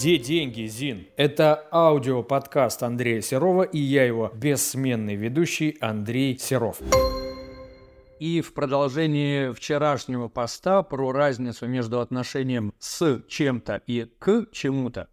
Где деньги, Зин? Это аудиоподкаст Андрея Серова и я его бессменный ведущий Андрей Серов. И в продолжении вчерашнего поста про разницу между отношением с чем-то и к чему-то,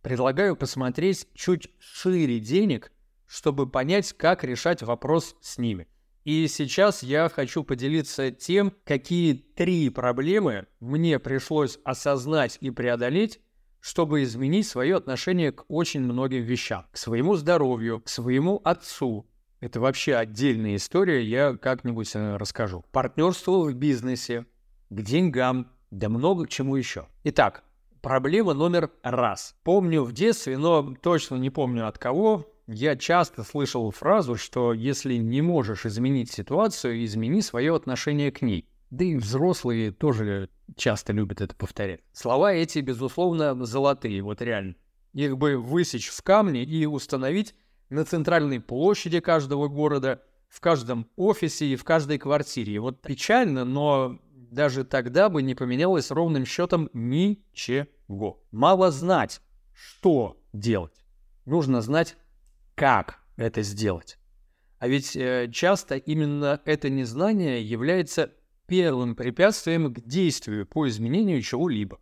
предлагаю посмотреть чуть шире денег, чтобы понять, как решать вопрос с ними. И сейчас я хочу поделиться тем, какие три проблемы мне пришлось осознать и преодолеть, чтобы изменить свое отношение к очень многим вещам. К своему здоровью, к своему отцу. Это вообще отдельная история, я как-нибудь э, расскажу. Партнерство в бизнесе, к деньгам, да много к чему еще. Итак, проблема номер раз. Помню в детстве, но точно не помню от кого, я часто слышал фразу, что если не можешь изменить ситуацию, измени свое отношение к ней. Да и взрослые тоже часто любят это повторять. Слова эти, безусловно, золотые, вот реально. Их бы высечь в камне и установить на центральной площади каждого города, в каждом офисе и в каждой квартире. Вот печально, но даже тогда бы не поменялось ровным счетом ничего. Мало знать, что делать. Нужно знать, как это сделать. А ведь э, часто именно это незнание является первым препятствием к действию по изменению чего-либо.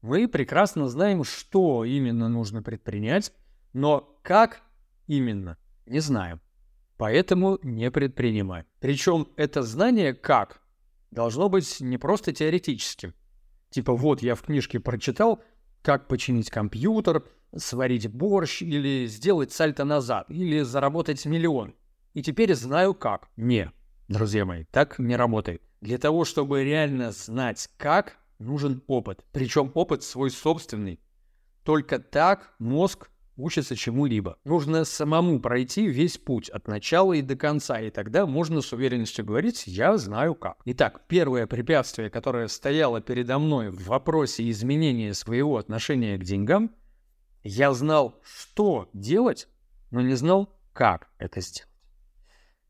Мы прекрасно знаем, что именно нужно предпринять, но как именно, не знаем. Поэтому не предпринимаем. Причем это знание «как» должно быть не просто теоретическим. Типа вот я в книжке прочитал, как починить компьютер, сварить борщ или сделать сальто назад, или заработать миллион. И теперь знаю как. Не, друзья мои, так не работает. Для того, чтобы реально знать как, нужен опыт. Причем опыт свой собственный. Только так мозг учится чему-либо. Нужно самому пройти весь путь от начала и до конца, и тогда можно с уверенностью говорить «я знаю как». Итак, первое препятствие, которое стояло передо мной в вопросе изменения своего отношения к деньгам, я знал, что делать, но не знал, как это сделать.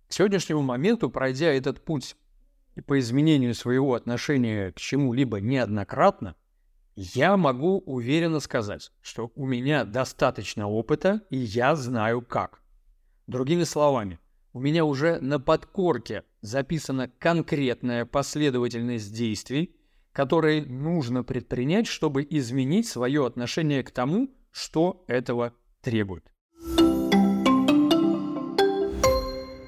К сегодняшнему моменту, пройдя этот путь по изменению своего отношения к чему-либо неоднократно, я могу уверенно сказать, что у меня достаточно опыта, и я знаю как. Другими словами, у меня уже на подкорке записана конкретная последовательность действий, которые нужно предпринять, чтобы изменить свое отношение к тому, что этого требует.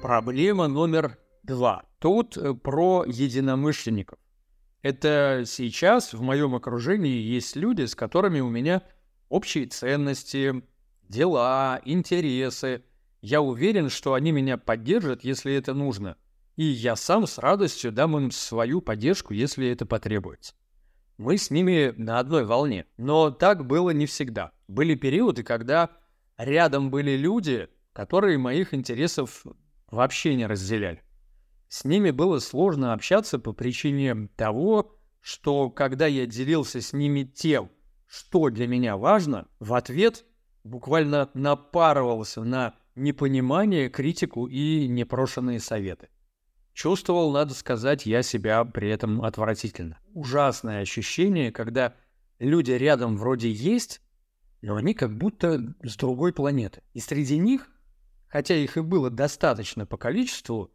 Проблема номер два. Тут э, про единомышленников. Это сейчас в моем окружении есть люди, с которыми у меня общие ценности, дела, интересы. Я уверен, что они меня поддержат, если это нужно. И я сам с радостью дам им свою поддержку, если это потребуется. Мы с ними на одной волне. Но так было не всегда. Были периоды, когда рядом были люди, которые моих интересов вообще не разделяли. С ними было сложно общаться по причине того, что когда я делился с ними тем, что для меня важно, в ответ буквально напарывался на непонимание, критику и непрошенные советы. Чувствовал, надо сказать, я себя при этом отвратительно. Ужасное ощущение, когда люди рядом вроде есть, но они как будто с другой планеты. И среди них, хотя их и было достаточно по количеству,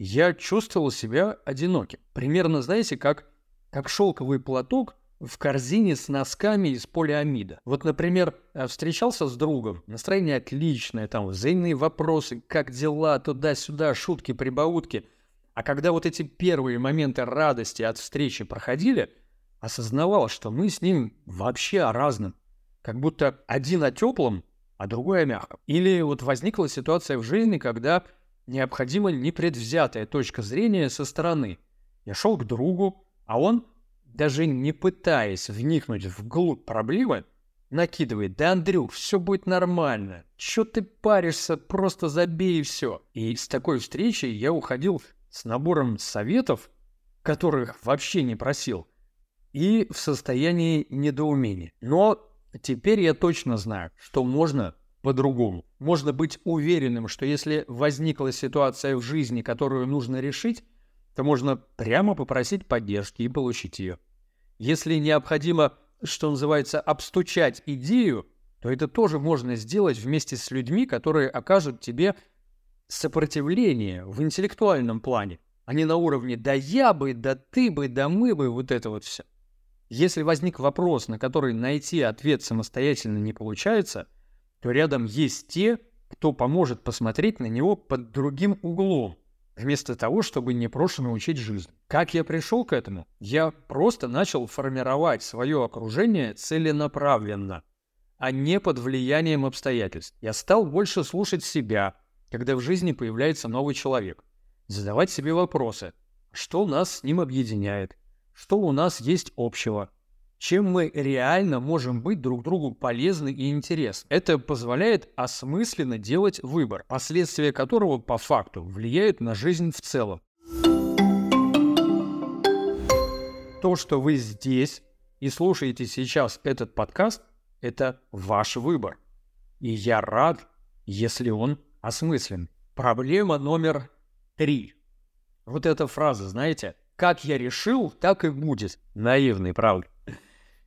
я чувствовал себя одиноким. Примерно, знаете, как, как шелковый платок в корзине с носками из полиамида. Вот, например, э, встречался с другом, настроение отличное, там взаимные вопросы, как дела, туда-сюда, шутки, прибаутки. А когда вот эти первые моменты радости от встречи проходили, осознавал, что мы с ним вообще о разном. Как будто один о теплом, а другой о мягком. Или вот возникла ситуация в жизни, когда необходима непредвзятая точка зрения со стороны. Я шел к другу, а он, даже не пытаясь вникнуть вглубь проблемы, накидывает, да, Андрюх, все будет нормально, чё ты паришься, просто забей все. И с такой встречи я уходил с набором советов, которых вообще не просил, и в состоянии недоумения. Но теперь я точно знаю, что можно по-другому. Можно быть уверенным, что если возникла ситуация в жизни, которую нужно решить, то можно прямо попросить поддержки и получить ее. Если необходимо что называется, обстучать идею, то это тоже можно сделать вместе с людьми, которые окажут тебе сопротивление в интеллектуальном плане, а не на уровне «да я бы», «да ты бы», «да мы бы», вот это вот все. Если возник вопрос, на который найти ответ самостоятельно не получается, то рядом есть те, кто поможет посмотреть на него под другим углом, вместо того, чтобы непрошено учить жизнь. Как я пришел к этому? Я просто начал формировать свое окружение целенаправленно, а не под влиянием обстоятельств. Я стал больше слушать себя, когда в жизни появляется новый человек, задавать себе вопросы, что нас с ним объединяет, что у нас есть общего, чем мы реально можем быть друг другу полезны и интересны. Это позволяет осмысленно делать выбор, последствия которого по факту влияют на жизнь в целом. То, что вы здесь и слушаете сейчас этот подкаст, это ваш выбор. И я рад, если он осмыслен. Проблема номер три. Вот эта фраза, знаете, как я решил, так и будет. Наивный, правда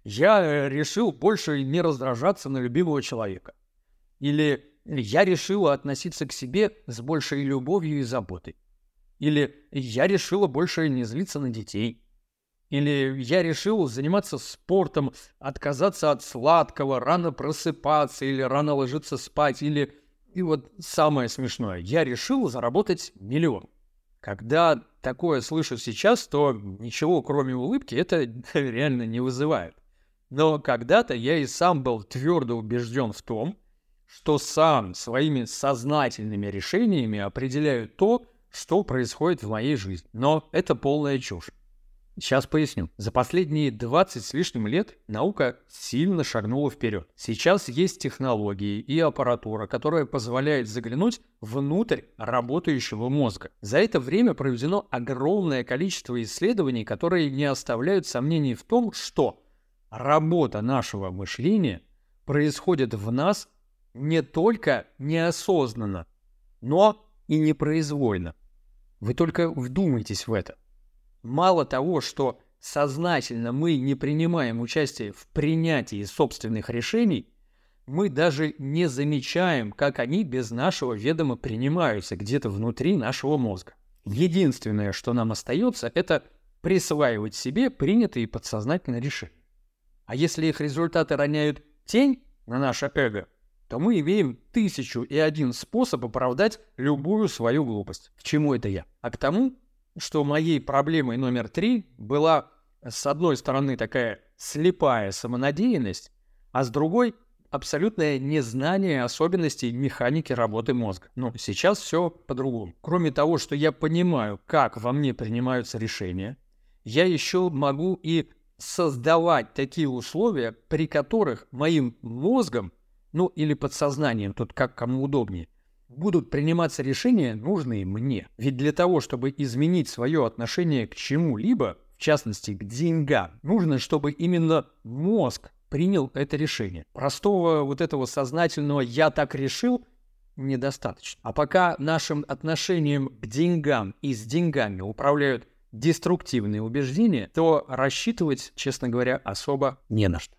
я э, решил больше не раздражаться на любимого человека. Или я решила относиться к себе с большей любовью и заботой. Или я решила больше не злиться на детей. Или я решил заниматься спортом, отказаться от сладкого, рано просыпаться или рано ложиться спать. Или, и вот самое смешное, я решил заработать миллион. Когда такое слышу сейчас, то ничего кроме улыбки это реально не вызывает. Но когда-то я и сам был твердо убежден в том, что сам своими сознательными решениями определяю то, что происходит в моей жизни. Но это полная чушь. Сейчас поясню. За последние 20 с лишним лет наука сильно шагнула вперед. Сейчас есть технологии и аппаратура, которая позволяет заглянуть внутрь работающего мозга. За это время проведено огромное количество исследований, которые не оставляют сомнений в том, что работа нашего мышления происходит в нас не только неосознанно, но и непроизвольно. Вы только вдумайтесь в это. Мало того, что сознательно мы не принимаем участие в принятии собственных решений, мы даже не замечаем, как они без нашего ведома принимаются где-то внутри нашего мозга. Единственное, что нам остается, это присваивать себе принятые подсознательно решения. А если их результаты роняют тень на наше эго, то мы имеем тысячу и один способ оправдать любую свою глупость. К чему это я? А к тому, что моей проблемой номер три была, с одной стороны, такая слепая самонадеянность, а с другой — абсолютное незнание особенностей механики работы мозга. Но сейчас все по-другому. Кроме того, что я понимаю, как во мне принимаются решения, я еще могу и создавать такие условия, при которых моим мозгом, ну или подсознанием, тут как кому удобнее, будут приниматься решения, нужные мне. Ведь для того, чтобы изменить свое отношение к чему-либо, в частности к деньгам, нужно, чтобы именно мозг принял это решение. Простого вот этого сознательного «я так решил» недостаточно. А пока нашим отношением к деньгам и с деньгами управляют деструктивные убеждения, то рассчитывать, честно говоря, особо не на что.